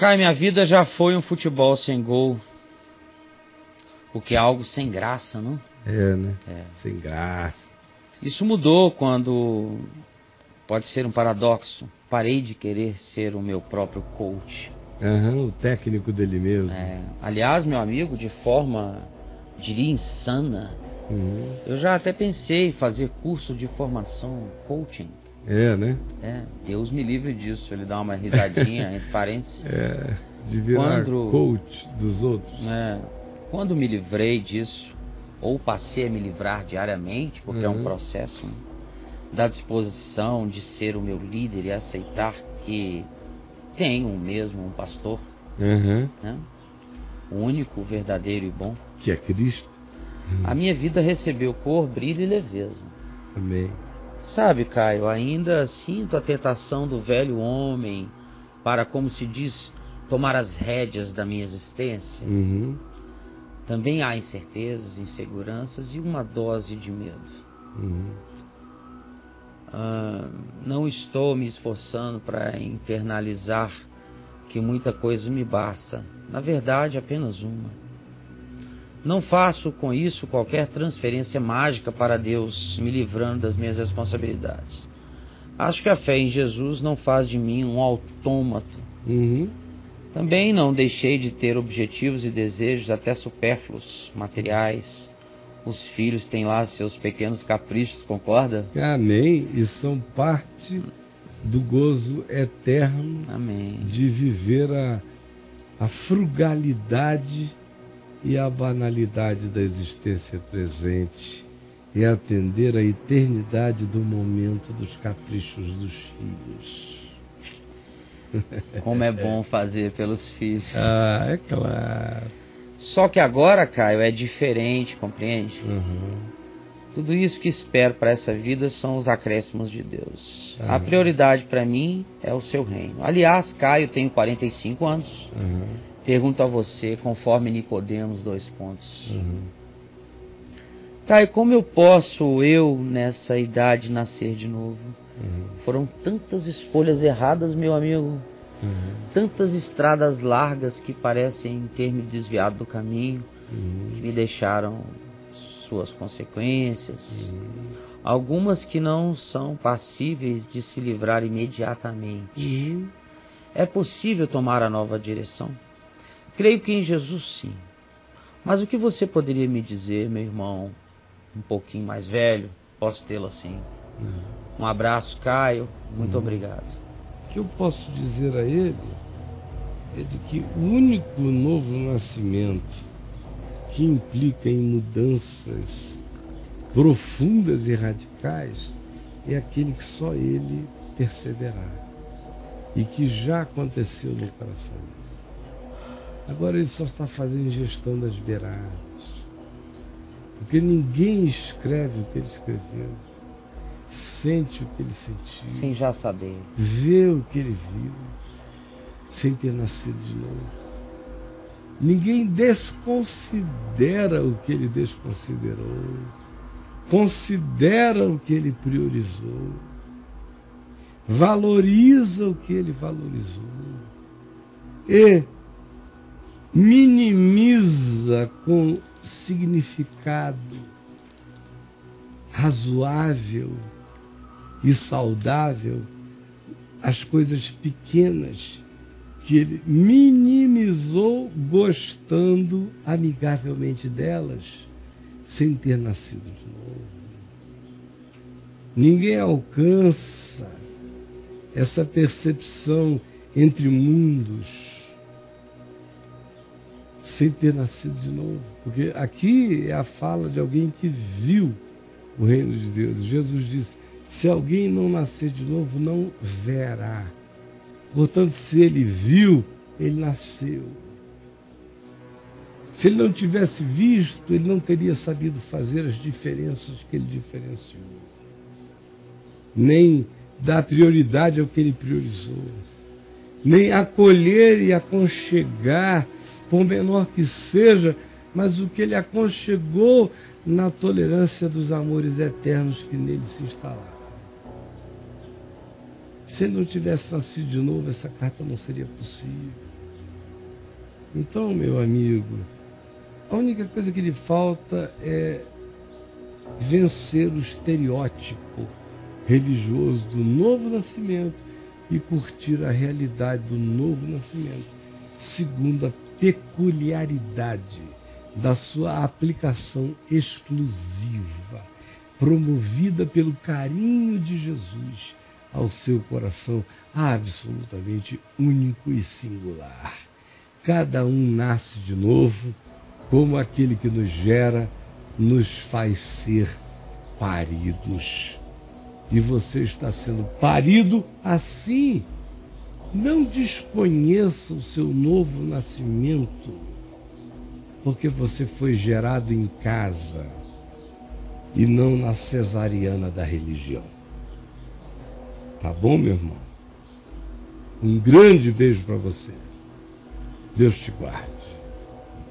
Cai, minha vida já foi um futebol sem gol. O que é algo sem graça, não? É, né? É. Sem graça. Isso mudou quando. Pode ser um paradoxo. Parei de querer ser o meu próprio coach. Aham, o técnico dele mesmo. É, aliás, meu amigo, de forma, diria, insana, Uhum. eu já até pensei em fazer curso de formação coaching. É, né? É, Deus me livre disso. Ele dá uma risadinha entre parênteses. É, de virar Quando- coach dos outros. né? Quando me livrei disso, ou passei a me livrar diariamente, porque é um Uhum. processo né, da disposição de ser o meu líder e aceitar que tenho mesmo um pastor, Aham, né? o único, verdadeiro e bom. Que é Cristo. A minha vida recebeu cor, brilho e leveza. Amém. Sabe, Caio, ainda sinto a tentação do velho homem para, como se diz, tomar as rédeas da minha existência. Uhum. Também há incertezas, inseguranças e uma dose de medo. Uhum. Ah, não estou me esforçando para internalizar que muita coisa me basta. Na verdade, apenas uma. Não faço com isso qualquer transferência mágica para Deus, me livrando das minhas responsabilidades. Acho que a fé em Jesus não faz de mim um autômato. Uhum. Também não deixei de ter objetivos e desejos até supérfluos, materiais. Os filhos têm lá seus pequenos caprichos, concorda? Amém. E são parte do gozo eterno Amém. de viver a, a frugalidade e a banalidade da existência presente e atender a eternidade do momento dos caprichos dos filhos. Como é bom fazer pelos filhos. Ah, é claro. Só que agora, Caio, é diferente, compreende? Uhum. Tudo isso que espero para essa vida são os acréscimos de Deus. A Amém. prioridade para mim é o seu reino. Aliás, Caio, tenho 45 anos. Uhum. Pergunto a você, conforme Nicodemos, dois pontos. Uhum. Caio, como eu posso, eu, nessa idade, nascer de novo? Uhum. Foram tantas escolhas erradas, meu amigo. Uhum. Tantas estradas largas que parecem ter me desviado do caminho, que Uhum. me deixaram suas consequências. Uhum. Algumas que não são passíveis de se livrar imediatamente. Uhum. É possível tomar a nova direção? Creio que em Jesus sim. Mas o que você poderia me dizer, meu irmão, um pouquinho mais velho? Posso tê-lo assim. Um abraço, Caio. Muito Uhum. obrigado. O que eu posso dizer a ele é de que o único novo nascimento que implica em mudanças profundas e radicais é aquele que só ele perceberá e que já aconteceu no coração dele. Agora ele só está fazendo gestão das beiradas, porque ninguém escreve o que ele escreveu, sente o que ele sentiu Sem já saber. vê o que ele viu sem ter nascido de novo. Ninguém desconsidera o que ele desconsiderou, considera o que ele priorizou, valoriza o que ele valorizou. E minimiza com significado razoável e saudável as coisas pequenas que ele minimizou gostando amigavelmente delas sem ter nascido de novo. Ninguém alcança essa percepção entre mundos sem ter nascido de novo. Porque aqui é a fala de alguém que viu o reino de Deus. Jesus disse: se alguém não nascer de novo, não verá. Portanto, se ele viu, ele nasceu. Se ele não tivesse visto, ele não teria sabido fazer as diferenças que ele diferenciou. Nem dar prioridade ao que ele priorizou. Nem acolher e aconchegar, por menor que seja, mas o que ele aconchegou na tolerância dos amores eternos que nele se instalaram. Se ele não tivesse nascido de novo, essa carta não seria possível. Então, meu amigo, a única coisa que lhe falta é vencer o estereótipo religioso do novo nascimento e curtir a realidade do novo nascimento, segundo a peculiaridade da sua aplicação exclusiva, promovida pelo carinho de Jesus ao seu coração absolutamente único e singular. Cada um nasce de novo, como aquele que nos gera, nos faz ser paridos. E você está sendo parido assim. Não desconheça o seu novo nascimento, porque você foi gerado em casa e não na cesariana da religião. Tá bom, meu irmão? Um grande beijo para você. Deus te guarde.